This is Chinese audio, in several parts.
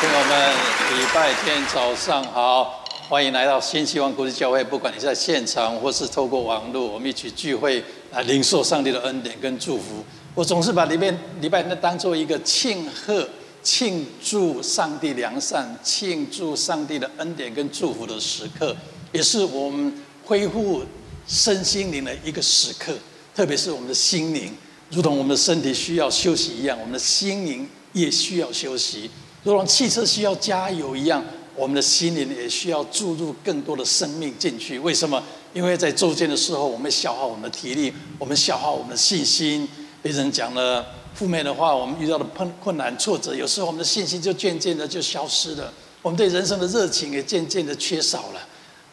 朋友们，礼拜天早上好，欢迎来到新希望国际教会。不管你在现场或是透过网络，我们一起聚会来领受上帝的恩典跟祝福。我总是把里面礼拜天当做一个庆贺、庆祝上帝良善、庆祝上帝的恩典跟祝福的时刻，也是我们恢复身心灵的一个时刻。特别是我们的心灵，如同我们的身体需要休息一样，我们的心灵也需要休息。如同汽车需要加油一样，我们的心灵也需要注入更多的生命进去。为什么？因为在周间的时候，我们消耗我们的体力，我们消耗我们的信心。别人讲了负面的话，我们遇到的困困难挫折，有时候我们的信心就渐渐的就消失了，我们对人生的热情也渐渐的缺少了。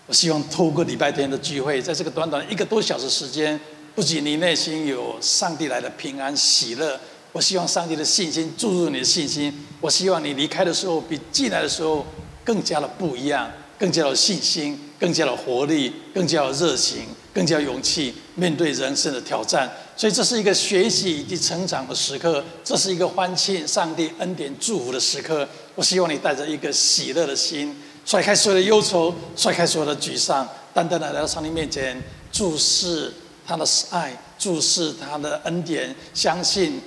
我希望透过礼拜天的聚会，在这个短短一个多小时时间，不仅你内心有上帝来的平安喜乐。我希望上帝的信心注入你的信心。我希望你离开的时候比进来的时候更加的不一样，更加有信心，更加有活力，更加有热情，更加有勇气面对人生的挑战。所以这是一个学习以及成长的时刻，这是一个欢庆上帝恩典祝福的时刻。我希望你带着一个喜乐的心，甩开所有的忧愁，甩开所有的沮丧，单单的来到上帝面前，注视他的爱，注视他的恩典，相信。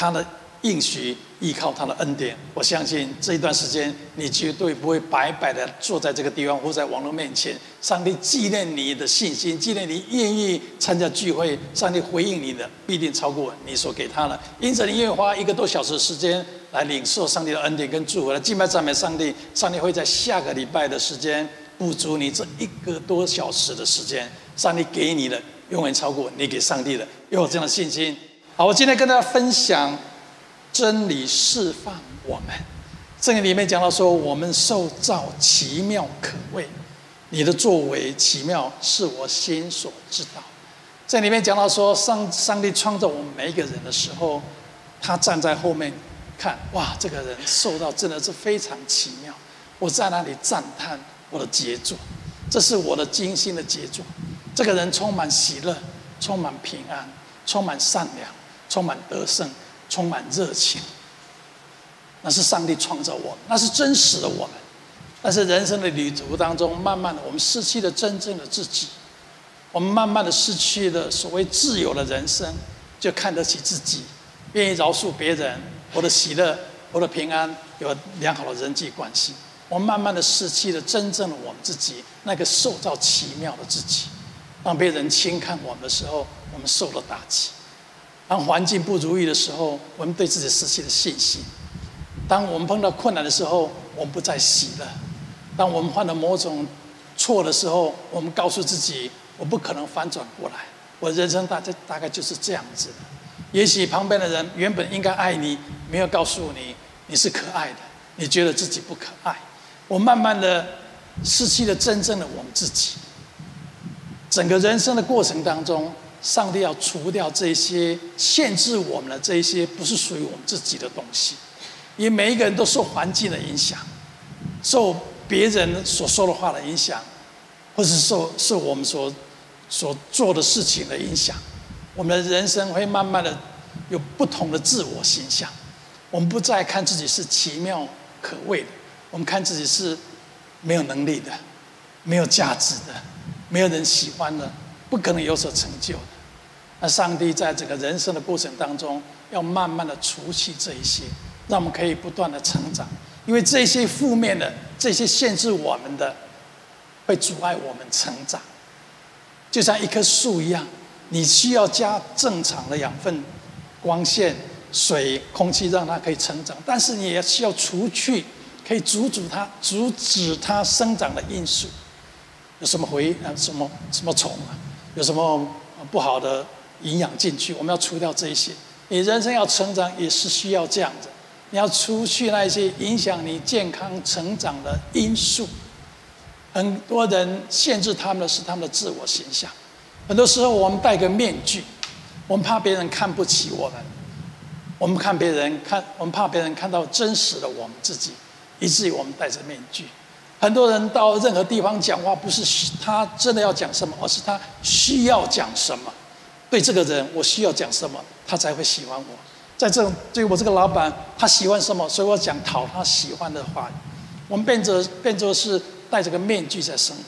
他的应许，依靠他的恩典，我相信这一段时间你绝对不会白白的坐在这个地方或在网络面前。上帝纪念你的信心，纪念你愿意参加聚会，上帝回应你的必定超过你所给他的。因此，你愿意花一个多小时时间来领受上帝的恩典跟祝福，来敬拜赞美上帝。上帝会在下个礼拜的时间补足你这一个多小时的时间。上帝给你的永远超过你给上帝的，有这样的信心。好，我今天跟大家分享真理释放我们。圣经里面讲到说，我们受造奇妙可畏，你的作为奇妙，是我心所知道。这里面讲到说，上上帝创造我们每一个人的时候，他站在后面看，哇，这个人受到真的是非常奇妙。我在那里赞叹我的杰作，这是我的精心的杰作。这个人充满喜乐，充满平安，充满善良。充满得胜，充满热情，那是上帝创造我，那是真实的我们。但是人生的旅途当中，慢慢的我们失去了真正的自己，我们慢慢的失去了所谓自由的人生，就看得起自己，愿意饶恕别人，我的喜乐，我的平安，有良好的人际关系。我们慢慢的失去了真正的我们自己，那个受造奇妙的自己。当别人轻看我们的时候，我们受了打击。当环境不如意的时候，我们对自己失去了信心；当我们碰到困难的时候，我们不再喜乐；当我们犯了某种错的时候，我们告诉自己：我不可能翻转过来。我人生大概大概就是这样子。也许旁边的人原本应该爱你，没有告诉你你是可爱的，你觉得自己不可爱。我慢慢的失去了真正的我们自己。整个人生的过程当中。上帝要除掉这些限制我们的这些不是属于我们自己的东西，因为每一个人都受环境的影响，受别人所说的话的影响，或是受受我们所所做的事情的影响，我们的人生会慢慢的有不同的自我形象。我们不再看自己是奇妙可畏的，我们看自己是没有能力的、没有价值的、没有人喜欢的。不可能有所成就。那上帝在整个人生的过程当中，要慢慢的除去这一些，让我们可以不断的成长。因为这些负面的、这些限制我们的，会阻碍我们成长。就像一棵树一样，你需要加正常的养分、光线、水、空气，让它可以成长。但是你也需要除去可以阻止它、阻止它生长的因素。有什么回啊？什么什么虫啊？有什么不好的营养进去？我们要除掉这一些。你人生要成长，也是需要这样子。你要除去那些影响你健康成长的因素。很多人限制他们的是他们的自我形象。很多时候我们戴个面具，我们怕别人看不起我们。我们看别人看，我们怕别人看到真实的我们自己，以至于我们戴着面具。很多人到任何地方讲话，不是他真的要讲什么，而是他需要讲什么。对这个人，我需要讲什么，他才会喜欢我。在这种对我这个老板，他喜欢什么，所以我讲讨他喜欢的话。我们变着变着是戴着个面具在生活。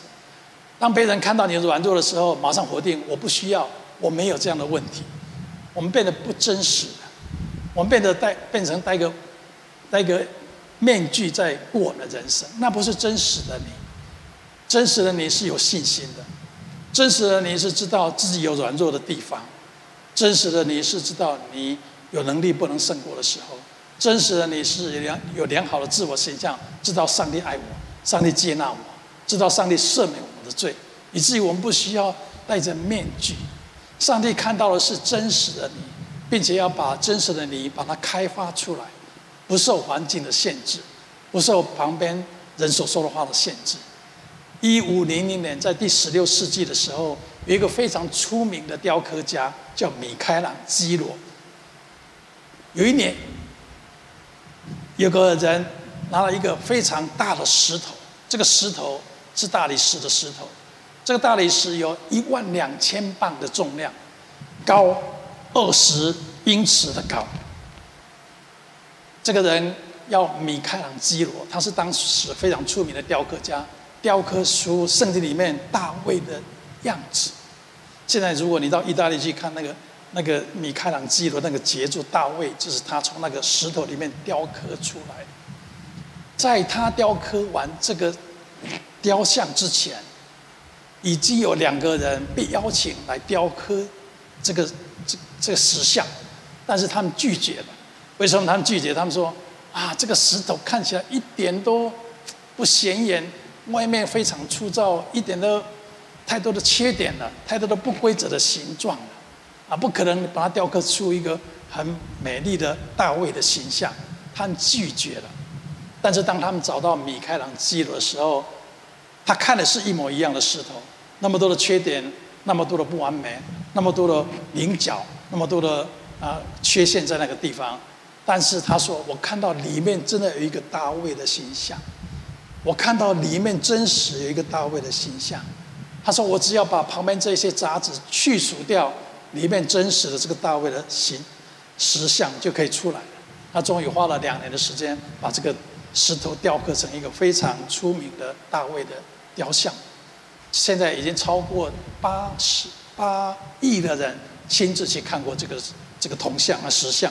当别人看到你软弱的时候，马上否定，我不需要，我没有这样的问题。我们变得不真实，我们变得戴变成戴个戴个面具在过我的人生，那不是真实的你。真实的你是有信心的，真实的你是知道自己有软弱的地方，真实的你是知道你。有能力不能胜过的时候，真实的你是良有良好的自我形象，知道上帝爱我，上帝接纳我，知道上帝赦免我们的罪，以至于我们不需要戴着面具。上帝看到的是真实的你，并且要把真实的你把它开发出来，不受环境的限制，不受旁边人所说的话的限制。一五零零年，在第十六世纪的时候，有一个非常出名的雕刻家叫米开朗基罗。有一年，有个人拿了一个非常大的石头，这个石头是大理石的石头，这个大理石有一万两千磅的重量，高二十英尺的高。这个人要米开朗基罗，他是当时非常出名的雕刻家，雕刻出圣经里面大卫的样子。现在如果你到意大利去看那个。那个米开朗基罗那个杰作大卫，就是他从那个石头里面雕刻出来。在他雕刻完这个雕像之前，已经有两个人被邀请来雕刻这个这这个石像，但是他们拒绝了。为什么他们拒绝？他们说：“啊，这个石头看起来一点都不显眼，外面非常粗糙，一点都太多的缺点了，太多的不规则的形状了。”啊，不可能把它雕刻出一个很美丽的大卫的形象，他们拒绝了。但是当他们找到米开朗基罗的时候，他看的是一模一样的石头，那么多的缺点，那么多的不完美，那么多的棱角，那么多的啊缺陷在那个地方。但是他说：“我看到里面真的有一个大卫的形象，我看到里面真实有一个大卫的形象。”他说：“我只要把旁边这些杂质去除掉。”里面真实的这个大卫的形石像就可以出来了。他终于花了两年的时间，把这个石头雕刻成一个非常出名的大卫的雕像。现在已经超过八十八亿的人亲自去看过这个这个铜像啊石像。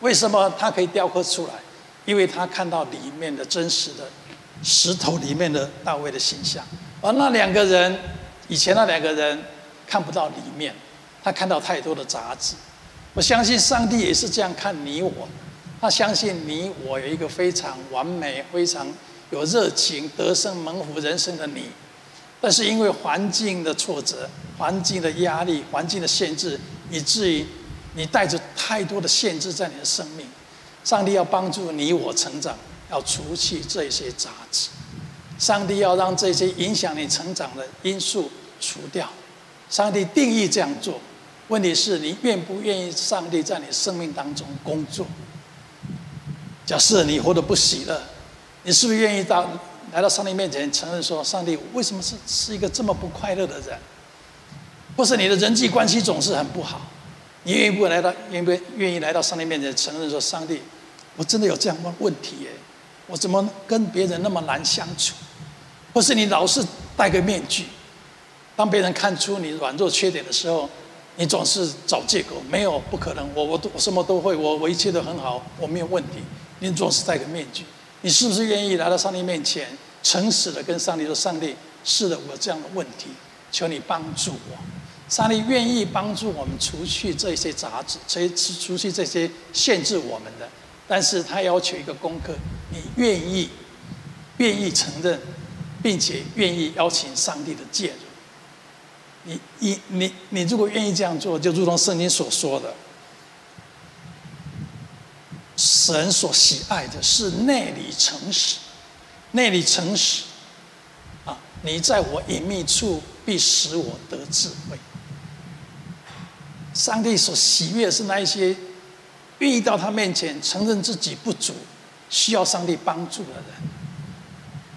为什么他可以雕刻出来？因为他看到里面的真实的石头里面的大卫的形象。而那两个人，以前那两个人看不到里面。他看到太多的杂质，我相信上帝也是这样看你我。他相信你我有一个非常完美、非常有热情、得胜蒙福人生的你，但是因为环境的挫折、环境的压力、环境的限制，以至于你带着太多的限制在你的生命。上帝要帮助你我成长，要除去这些杂质。上帝要让这些影响你成长的因素除掉。上帝定义这样做。问题是你愿不愿意上帝在你生命当中工作？假设你活得不喜乐，你是不是愿意到来到上帝面前承认说：上帝，为什么是是一个这么不快乐的人？或是你的人际关系总是很不好？你愿意不来到，愿不愿意来到上帝面前承认说：上帝，我真的有这样的问题耶？我怎么跟别人那么难相处？或是你老是戴个面具，当别人看出你软弱缺点的时候，你总是找借口，没有不可能，我我都我什么都会，我我一切都很好，我没有问题。你总是戴个面具，你是不是愿意来到上帝面前，诚实的跟上帝说：上帝，是的，我有这样的问题，求你帮助我。上帝愿意帮助我们除去这些杂质，除除去这些限制我们的，但是他要求一个功课，你愿意愿意承认，并且愿意邀请上帝的介入。你你你你如果愿意这样做，就如同圣经所说的，神所喜爱的是内里诚实，内里诚实，啊，你在我隐秘处必使我得智慧。上帝所喜悦是那一些愿意到他面前承认自己不足，需要上帝帮助的人。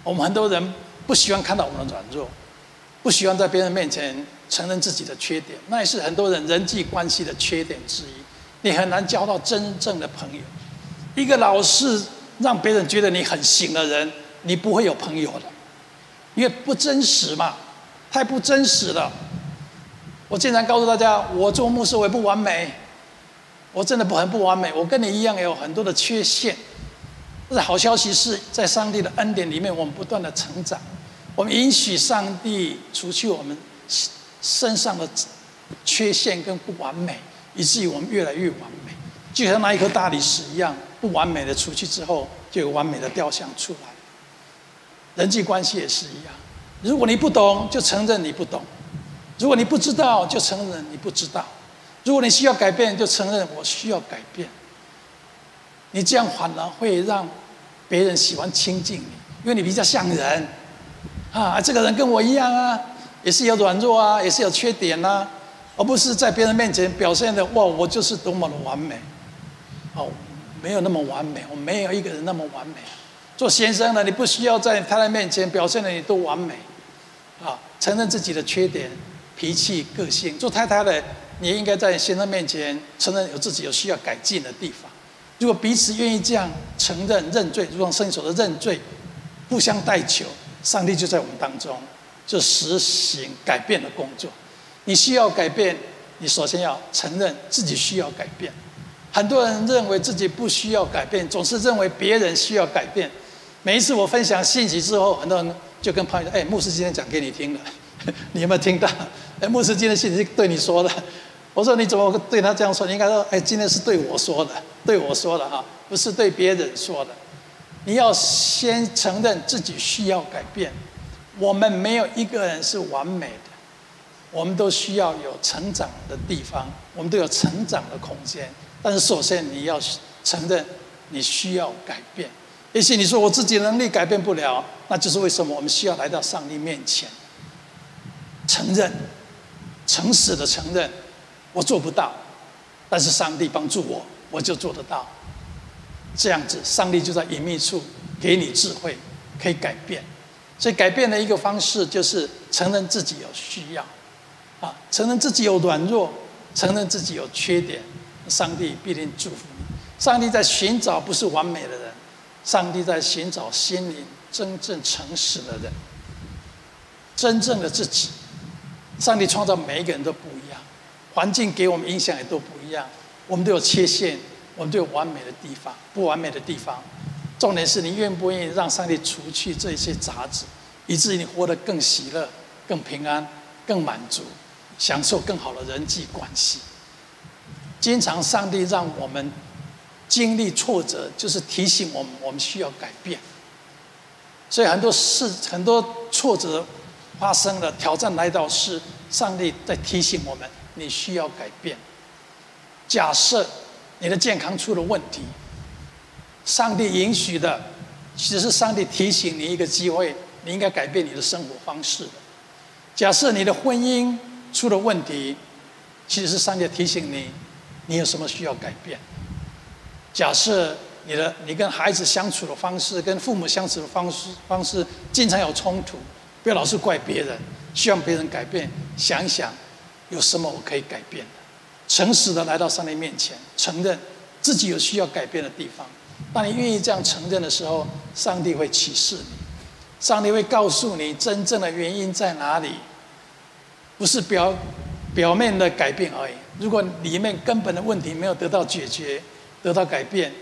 我们很多人不喜欢看到我们的软弱，不喜欢在别人面前。承认自己的缺点，那也是很多人人际关系的缺点之一。你很难交到真正的朋友。一个老是让别人觉得你很行的人，你不会有朋友的，因为不真实嘛，太不真实了。我经常告诉大家，我做牧师我也不完美，我真的不很不完美，我跟你一样有很多的缺陷。但是好消息是在上帝的恩典里面，我们不断的成长，我们允许上帝除去我们身上的缺陷跟不完美，以至于我们越来越完美，就像那一颗大理石一样，不完美的除去之后，就有完美的雕像出来。人际关系也是一样，如果你不懂，就承认你不懂；如果你不知道，就承认你不知道；如果你需要改变，就承认我需要改变。你这样反而会让别人喜欢亲近你，因为你比较像人啊，这个人跟我一样啊，也是有软弱啊，也是有缺点啊，而不是在别人面前表现的哇，我就是多么的完美。哦，没有那么完美，我没有一个人那么完美。做先生的，你不需要在太太面前表现的你多完美，啊，承认自己的缺点、脾气、个性。做太太的，你也应该在先生面前承认有自己有需要改进的地方。如果彼此愿意这样承认认罪，如同圣经所的认罪，互相代求，上帝就在我们当中就实行改变的工作。你需要改变，你首先要承认自己需要改变。很多人认为自己不需要改变，总是认为别人需要改变。每一次我分享信息之后，很多人就跟朋友说：“哎，牧师今天讲给你听了，你有没有听到？哎，牧师今天信息对你说的。”我说你怎么对他这样说？你应该说，哎，今天是对我说的，对我说的哈，不是对别人说的。你要先承认自己需要改变。我们没有一个人是完美的，我们都需要有成长的地方，我们都有成长的空间。但是首先你要承认你需要改变。也许你说我自己能力改变不了，那就是为什么我们需要来到上帝面前，承认，诚实的承认。我做不到，但是上帝帮助我，我就做得到。这样子，上帝就在隐秘处给你智慧，可以改变。所以，改变的一个方式就是承认自己有需要，啊，承认自己有软弱，承认自己有缺点，上帝必定祝福你。上帝在寻找不是完美的人，上帝在寻找心灵真正诚实的人，真正的自己。上帝创造每一个人都不一样。环境给我们影响也都不一样，我们都有缺陷，我们都有完美的地方，不完美的地方。重点是你愿不愿意让上帝除去这些杂质，以至于你活得更喜乐、更平安、更满足，享受更好的人际关系。经常上帝让我们经历挫折，就是提醒我们我们需要改变。所以很多事、很多挫折发生了，挑战来到是，上帝在提醒我们。你需要改变。假设你的健康出了问题，上帝允许的，其实是上帝提醒你一个机会，你应该改变你的生活方式。假设你的婚姻出了问题，其实是上帝提醒你，你有什么需要改变。假设你的你跟孩子相处的方式，跟父母相处的方式方式经常有冲突，不要老是怪别人，希望别人改变，想一想。有什么我可以改变的？诚实的来到上帝面前，承认自己有需要改变的地方。当你愿意这样承认的时候，上帝会启示你，上帝会告诉你真正的原因在哪里，不是表表面的改变而已。如果里面根本的问题没有得到解决、得到改变，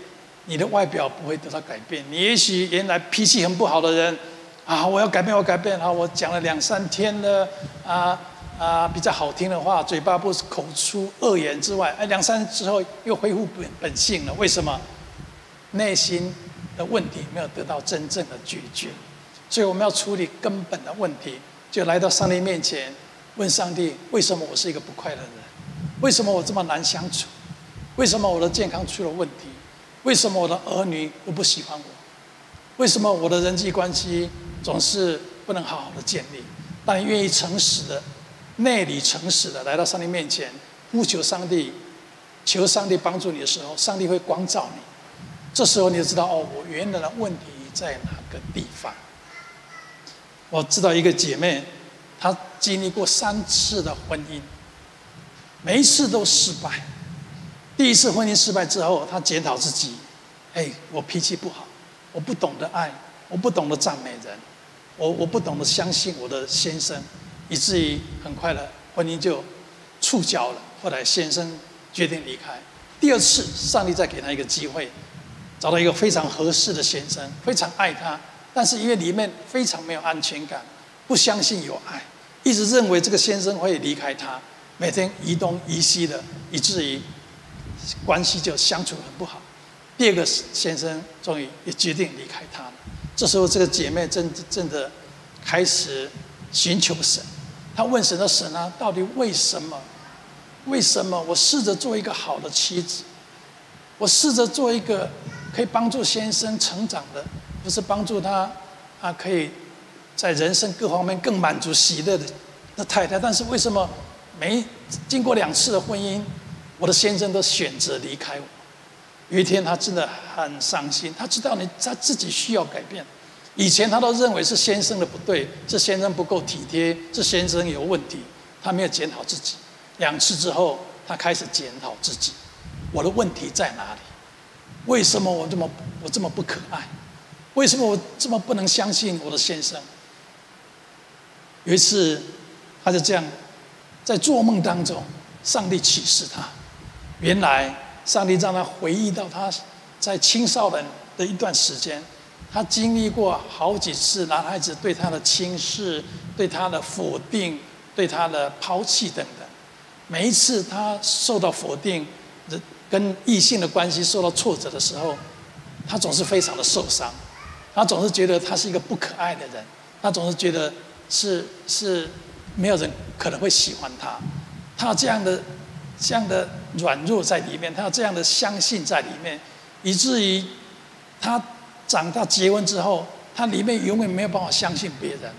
你的外表不会得到改变。你也许原来脾气很不好的人，啊，我要改变，我改变，好，我讲了两三天了，啊。啊，比较好听的话，嘴巴不是口出恶言之外，哎，两三日之后又恢复本本性了。为什么？内心的问题没有得到真正的解决，所以我们要处理根本的问题，就来到上帝面前，问上帝：为什么我是一个不快乐的人？为什么我这么难相处？为什么我的健康出了问题？为什么我的儿女都不喜欢我？为什么我的人际关系总是不能好好的建立？当你愿意诚实的。内里诚实的来到上帝面前，呼求上帝，求上帝帮助你的时候，上帝会光照你。这时候你就知道哦，我原来的问题在哪个地方。我知道一个姐妹，她经历过三次的婚姻，每一次都失败，第一次婚姻失败之后，她检讨自己，哎，我脾气不好，我不懂得爱，我不懂得赞美人，我我不懂得相信我的先生，以至于很快的婚姻就触礁了。后来先生决定离开。第二次，上帝再给他一个机会，找到一个非常合适的先生，非常爱他，但是因为里面非常没有安全感，不相信有爱，一直认为这个先生会离开他，每天移东移西的，以至于。关系就相处很不好。第二个先生终于也决定离开他。这时候，这个姐妹真真的开始寻求神。她问神的神啊，到底为什么？为什么我试着做一个好的妻子，我试着做一个可以帮助先生成长的，不是帮助他啊，可以在人生各方面更满足喜乐的的太太？但是为什么没经过两次的婚姻？我的先生都选择离开我。有一天，他真的很伤心。他知道你他自己需要改变。以前他都认为是先生的不对，是先生不够体贴，是先生有问题。他没有检讨自己。两次之后，他开始检讨自己：我的问题在哪里？为什么我这么我这么不可爱？为什么我这么不能相信我的先生？有一次，他就这样在做梦当中，上帝启示他。原来，上帝让他回忆到他在青少年的一段时间，他经历过好几次男孩子对他的轻视、对他的否定、对他的抛弃等等。每一次他受到否定，跟异性的关系受到挫折的时候，他总是非常的受伤。他总是觉得他是一个不可爱的人，他总是觉得是是没有人可能会喜欢他。他这样的。这样的软弱在里面，他有这样的相信在里面，以至于他长大结婚之后，他里面永远没有办法相信别人，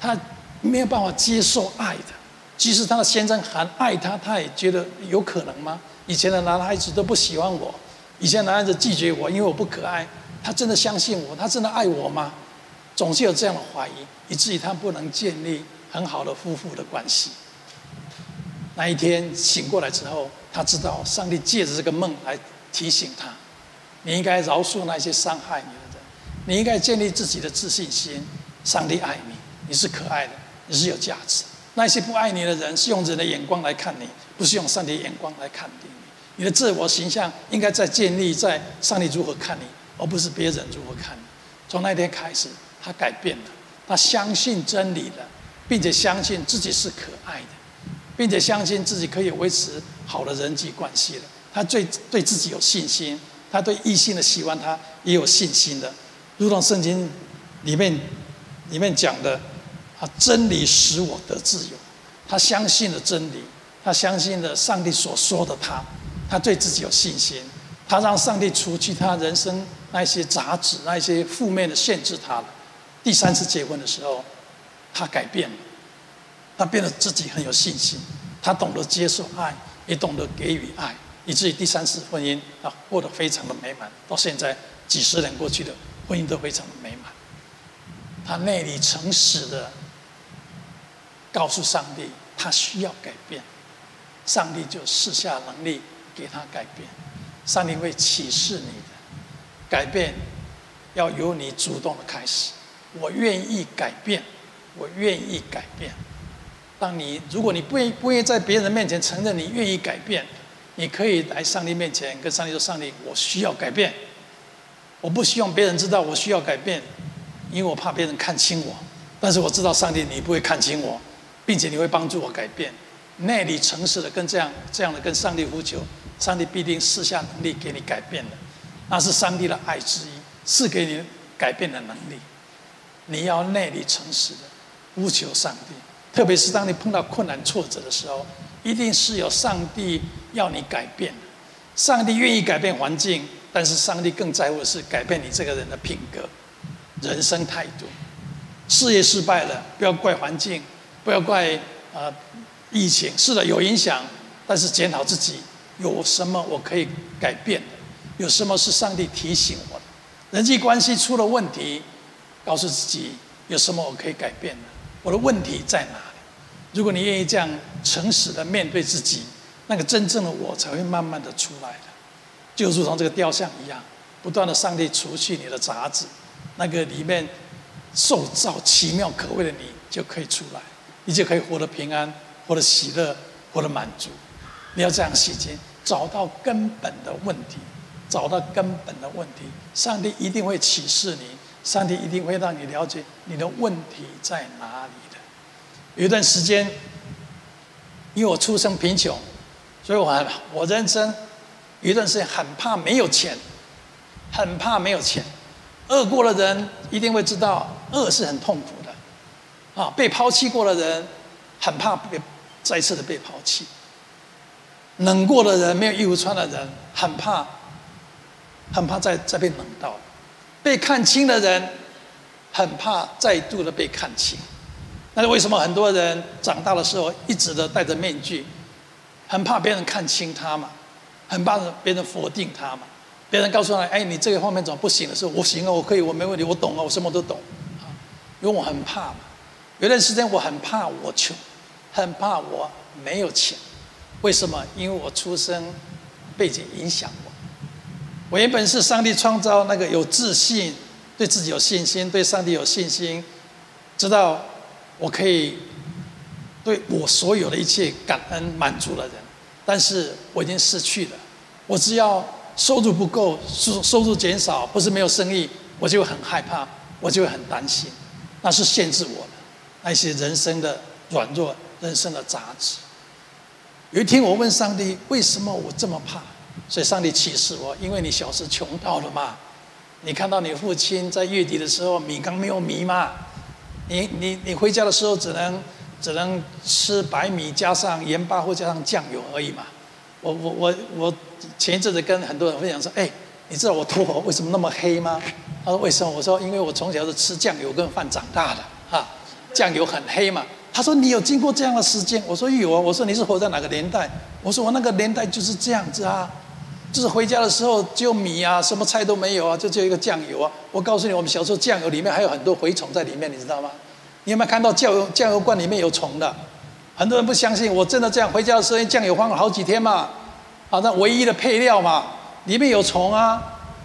他没有办法接受爱的。即使他的先生很爱他，他也觉得有可能吗？以前的男孩子都不喜欢我，以前男孩子拒绝我，因为我不可爱。他真的相信我？他真的爱我吗？总是有这样的怀疑，以至于他不能建立很好的夫妇的关系。那一天醒过来之后，他知道上帝借着这个梦来提醒他：你应该饶恕那些伤害你的人，你应该建立自己的自信心。上帝爱你，你是可爱的，你是有价值。那些不爱你的人是用人的眼光来看你，不是用上帝的眼光来看你。你的自我形象应该在建立在上帝如何看你，而不是别人如何看你。从那天开始，他改变了，他相信真理了，并且相信自己是可爱的。并且相信自己可以维持好的人际关系了。他对对自己有信心，他对异性的喜欢他也有信心的。如同圣经里面里面讲的，啊，真理使我得自由。他相信了真理，他相信了上帝所说的他。他对自己有信心，他让上帝除去他人生那些杂质、那些负面的限制他了。第三次结婚的时候，他改变了。他变得自己很有信心，他懂得接受爱，也懂得给予爱，以至于第三次婚姻啊过得非常的美满。到现在几十年过去的婚姻都非常的美满。他内里诚实的告诉上帝，他需要改变，上帝就赐下能力给他改变。上帝会启示你的改变，要由你主动的开始。我愿意改变，我愿意改变。当你如果你不愿不愿意在别人面前承认你愿意改变，你可以来上帝面前跟上帝说：“上帝，我需要改变，我不希望别人知道我需要改变，因为我怕别人看轻我。但是我知道上帝你不会看轻我，并且你会帮助我改变。内里诚实的跟这样这样的跟上帝呼求，上帝必定赐下能力给你改变的，那是上帝的爱之一，赐给你改变的能力。你要内里诚实的呼求上帝。”特别是当你碰到困难挫折的时候，一定是有上帝要你改变。上帝愿意改变环境，但是上帝更在乎的是改变你这个人的品格、人生态度。事业失败了，不要怪环境，不要怪啊、呃、疫情。是的，有影响，但是检讨自己有什么我可以改变的，有什么是上帝提醒我的。人际关系出了问题，告诉自己有什么我可以改变的。我的问题在哪里？如果你愿意这样诚实的面对自己，那个真正的我才会慢慢的出来的，就如同这个雕像一样，不断的上帝除去你的杂质，那个里面受造奇妙可畏的你就可以出来，你就可以活得平安，活得喜乐，活得满足。你要这样洗心，找到根本的问题，找到根本的问题，上帝一定会启示你，上帝一定会让你了解你的问题在哪里的。有一段时间，因为我出生贫穷。所以我很，我人生有一段时间很怕没有钱，很怕没有钱。饿过的人一定会知道，饿是很痛苦的。啊，被抛弃过的人很怕被再次的被抛弃。冷过的人，没有衣服穿的人，很怕，很怕再再被冷到。被看清的人，很怕再度的被看清。那为什么很多人长大的时候一直的戴着面具？很怕别人看清他嘛，很怕别人否定他嘛。别人告诉他：“哎，你这个方面怎么不行的时候，我行啊，我可以，我没问题，我懂啊，我什么都懂。”啊，因为我很怕嘛。有段时间我很怕我穷，很怕我没有钱。为什么？因为我出生背景影响我。我原本是上帝创造那个有自信、对自己有信心、对上帝有信心，知道我可以。对我所有的一切感恩满足的人，但是我已经失去了。我只要收入不够，收收入减少，不是没有生意，我就很害怕，我就很担心。那是限制我的那些人生的软弱，人生的杂质。有一天我问上帝，为什么我这么怕？所以上帝启示我，因为你小时穷到了嘛。你看到你父亲在月底的时候米缸没有米嘛？你你你回家的时候只能。只能吃白米加上盐巴或加上酱油而已嘛。我我我我前一阵子跟很多人分享说，哎，你知道我头发为什么那么黑吗？他说为什么？我说因为我从小是吃酱油跟饭长大的，哈，酱油很黑嘛。他说你有经过这样的时间？我说有啊。我说你是活在哪个年代？我说我那个年代就是这样子啊，就是回家的时候只有米啊，什么菜都没有啊，就只有一个酱油啊。我告诉你，我们小时候酱油里面还有很多蛔虫在里面，你知道吗？你有没有看到酱油酱油罐里面有虫的？很多人不相信，我真的这样回家的时候，酱油放了好几天嘛，啊，那唯一的配料嘛，里面有虫啊，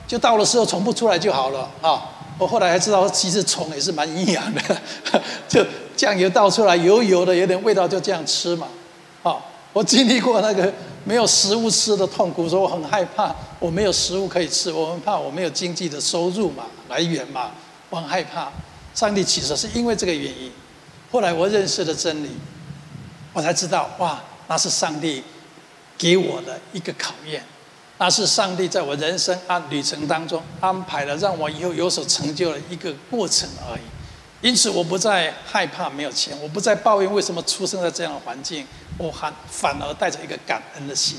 就到的时候虫不出来就好了啊。我后来还知道，其实虫也是蛮营养的，就酱油倒出来油油的，有点味道，就这样吃嘛。啊，我经历过那个没有食物吃的痛苦，说我很害怕，我没有食物可以吃，我很怕我没有经济的收入嘛，来源嘛，我很害怕。上帝其实是因为这个原因，后来我认识了真理，我才知道哇，那是上帝给我的一个考验，那是上帝在我人生啊旅程当中安排了，让我以后有所成就的一个过程而已。因此，我不再害怕没有钱，我不再抱怨为什么出生在这样的环境，我还反而带着一个感恩的心。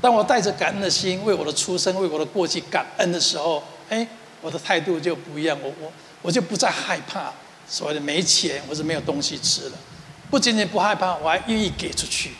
当我带着感恩的心为我的出生、为我的过去感恩的时候，哎，我的态度就不一样。我我。我就不再害怕所谓的没钱或者没有东西吃了，不仅仅不害怕，我还愿意给出去。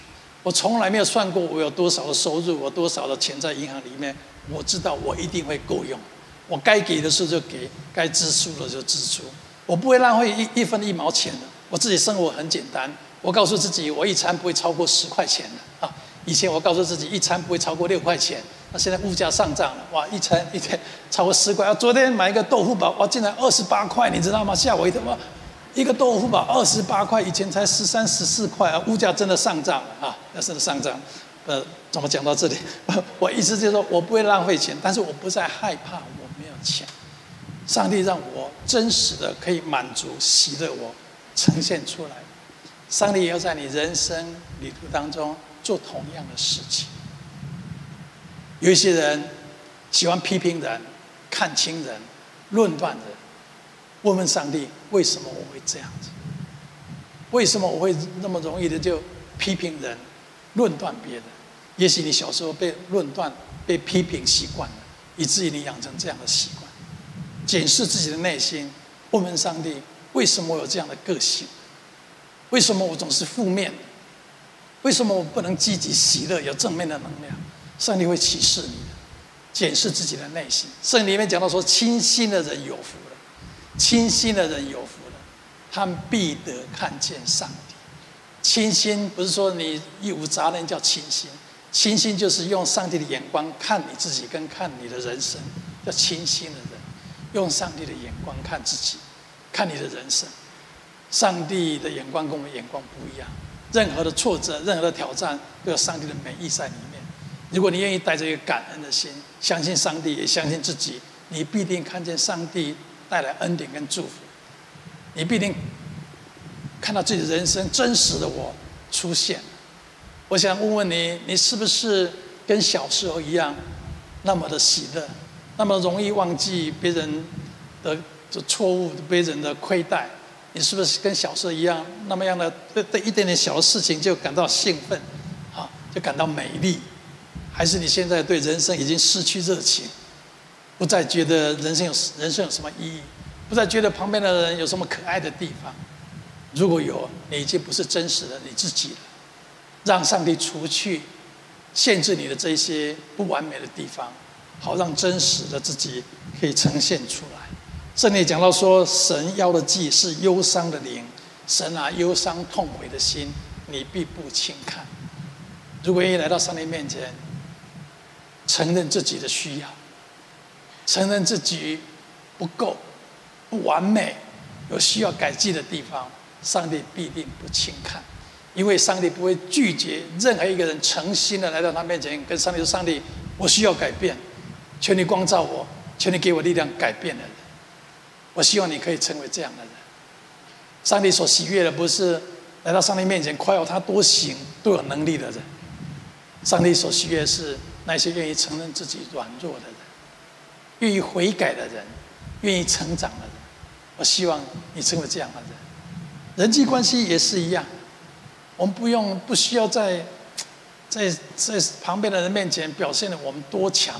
我从来没有算过我有多少的收入，我多少的钱在银行里面。我知道我一定会够用，我该给的时候就给，该支出的就支出。我不会浪费一一分一毛钱的。我自己生活很简单，我告诉自己，我一餐不会超过十块钱的啊。以前我告诉自己，一餐不会超过六块钱。那现在物价上涨了，哇！一餐一天超过十块。啊，昨天买一个豆腐堡，哇，竟然二十八块，你知道吗？吓我一跳！哇，一个豆腐堡二十八块，以前才十三、十四块啊！物价真的上涨了啊！那是上涨。呃，怎么讲到这里？我意思就是说我不会浪费钱，但是我不再害怕我没有钱。上帝让我真实的可以满足、喜乐我呈现出来。上帝也要在你人生旅途当中做同样的事情。有一些人喜欢批评人、看轻人、论断人。问问上帝，为什么我会这样子？为什么我会那么容易的就批评人、论断别人？也许你小时候被论断、被批评习惯了，以至于你养成这样的习惯。检视自己的内心，问问上帝，为什么我有这样的个性？为什么我总是负面？为什么我不能积极、喜乐、有正面的能量？圣灵会启示你，检视自己的内心。圣经里面讲到说，清心的人有福了，清心的人有福了，他们必得看见上帝。清心不是说你一无杂念叫清心，清心就是用上帝的眼光看你自己，跟看你的人生，叫清心的人，用上帝的眼光看自己，看你的人生。上帝的眼光跟我们眼光不一样，任何的挫折、任何的挑战，都有上帝的美意在里面。如果你愿意带着一个感恩的心，相信上帝，也相信自己，你必定看见上帝带来恩典跟祝福。你必定看到自己人生真实的我出现。我想问问你，你是不是跟小时候一样，那么的喜乐，那么容易忘记别人的这错误、别人的亏待？你是不是跟小时候一样，那么样的对对一点点小的事情就感到兴奋，啊，就感到美丽？还是你现在对人生已经失去热情，不再觉得人生有人生有什么意义，不再觉得旁边的人有什么可爱的地方？如果有，你已经不是真实的你自己了。让上帝除去限制你的这些不完美的地方，好让真实的自己可以呈现出来。圣经讲到说，神要的祭是忧伤的灵，神啊，忧伤痛悔的心，你必不轻看。如果愿意来到上帝面前，承认自己的需要，承认自己不够、不完美，有需要改进的地方，上帝必定不轻看。因为上帝不会拒绝任何一个人诚心的来到他面前，跟上帝说：“上帝，我需要改变，求你光照我，求你给我力量改变的人。我希望你可以成为这样的人。上帝所喜悦的不是来到上帝面前夸耀他多行、多有能力的人，上帝所喜悦的是那些愿意承认自己软弱的人，愿意悔改的人，愿意成长的人。我希望你成为这样的人。人际关系也是一样。”我们不用，不需要在在在旁边的人面前表现的我们多强，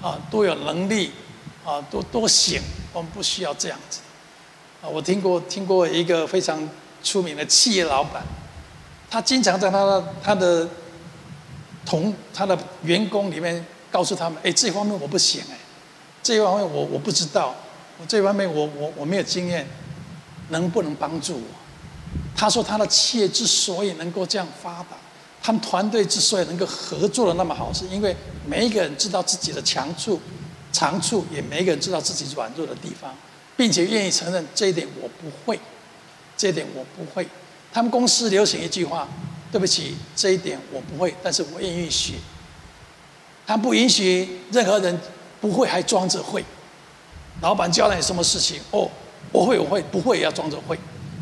啊，多有能力，啊，多多行。我们不需要这样子。啊，我听过听过一个非常出名的企业老板，他经常在他的他的同他的员工里面告诉他们：哎，这方面我不行，哎，这方面我我不知道，我这方面我我我没有经验，能不能帮助我？他说：“他的企业之所以能够这样发达，他们团队之所以能够合作的那么好，是因为每一个人知道自己的强处、长处，也每一个人知道自己软弱的地方，并且愿意承认这一点我不会，这一点我不会。他们公司流行一句话：‘对不起，这一点我不会，但是我愿意学。’他不允许任何人不会还装着会。老板交代你什么事情，哦，我会，我会，不会也要装着会。”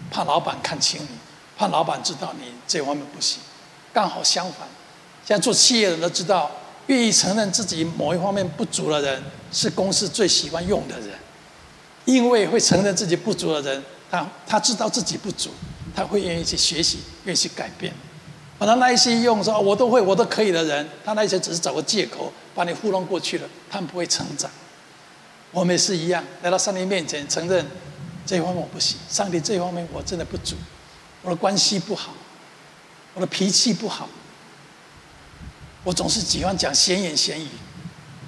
怕老板看清你，怕老板知道你这方面不行。刚好相反，现在做企业的人都知道，愿意承认自己某一方面不足的人，是公司最喜欢用的人。因为会承认自己不足的人，他他知道自己不足，他会愿意去学习，愿意去改变。把他那一些用说我都会，我都可以的人，他那些只是找个借口把你糊弄过去了，他们不会成长。我们也是一样，来到上帝面前承认。这方面我不行，上帝这方面我真的不足，我的关系不好，我的脾气不好，我总是喜欢讲闲言闲语，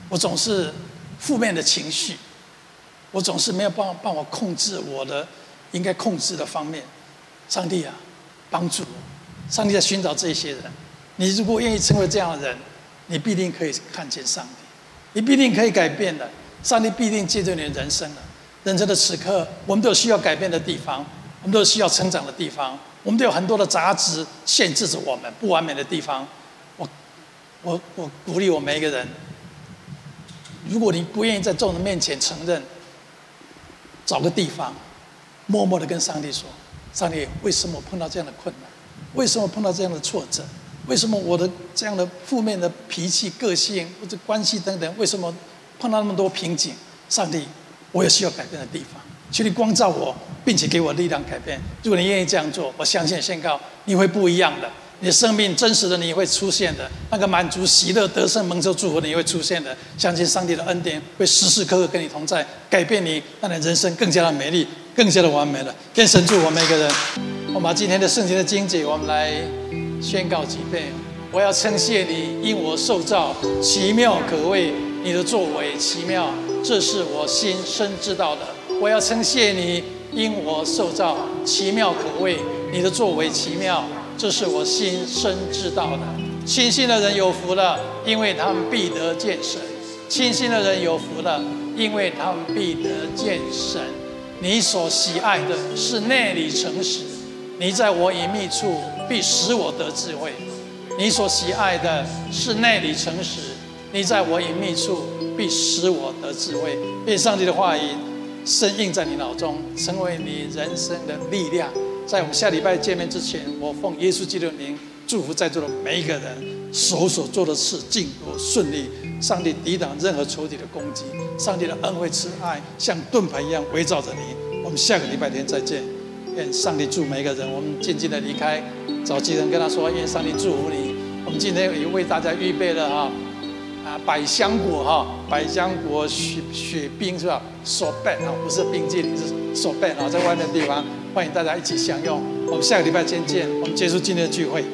我总是负面的情绪，我总是没有办法帮我控制我的应该控制的方面。上帝啊，帮助我！上帝在寻找这些人，你如果愿意成为这样的人，你必定可以看见上帝，你必定可以改变的，上帝必定借着你的人生了。人生的此刻，我们都有需要改变的地方，我们都有需要成长的地方，我们都有很多的杂质限制着我们不完美的地方。我，我，鼓励我每一个人，如果你不愿意在众人面前承认，找个地方，默默的跟上帝说：“上帝，为什么我碰到这样的困难？为什么碰到这样的挫折？为什么我的这样的负面的脾气、个性或者关系等等，为什么碰到那么多瓶颈？上帝。”我有需要改变的地方，请你光照我，并且给我力量改变。如果你愿意这样做，我相信宣告你会不一样的，你生命真实的你会出现的，那个满足、喜乐、得胜、蒙受祝福的你会出现的。相信上帝的恩典会时时刻刻跟你同在，改变你，让你人生更加的美丽，更加的完美了。更神祝我们每个人。我们把今天的圣经的经节，我们来宣告几遍。我要称谢你，因我受造奇妙可畏，你的作为奇妙。这是我心深知道的。我要称谢你，因我受造奇妙可畏，你的作为奇妙。这是我心深知道的。清心的人有福了，因为他们必得见神。清心的人有福了，因为他们必得见神。你所喜爱的是内里诚实，你在我隐秘处必使我得智慧。你所喜爱的是内里诚实，你在我隐秘处必使我得智慧。愿上帝的话语深印在你脑中，成为你人生的力量。在我们下礼拜见面之前，我奉耶稣基督的名祝福在座的每一个人，手所做的事尽都顺利。上帝抵挡任何仇敌的攻击，上帝的恩惠慈爱像盾牌一样围绕着你。我们下个礼拜天再见。愿上帝祝每一个人。我们静静的离开，找几人跟他说：愿上帝祝福你。我们今天也为大家预备了哈啊百香果哈百香果雪雪冰是吧？索贝啊，不是冰淇淋，是索贝啊，在外面的地方。欢迎大家一起享用，我们下个礼拜见见。我们结束今天的聚会。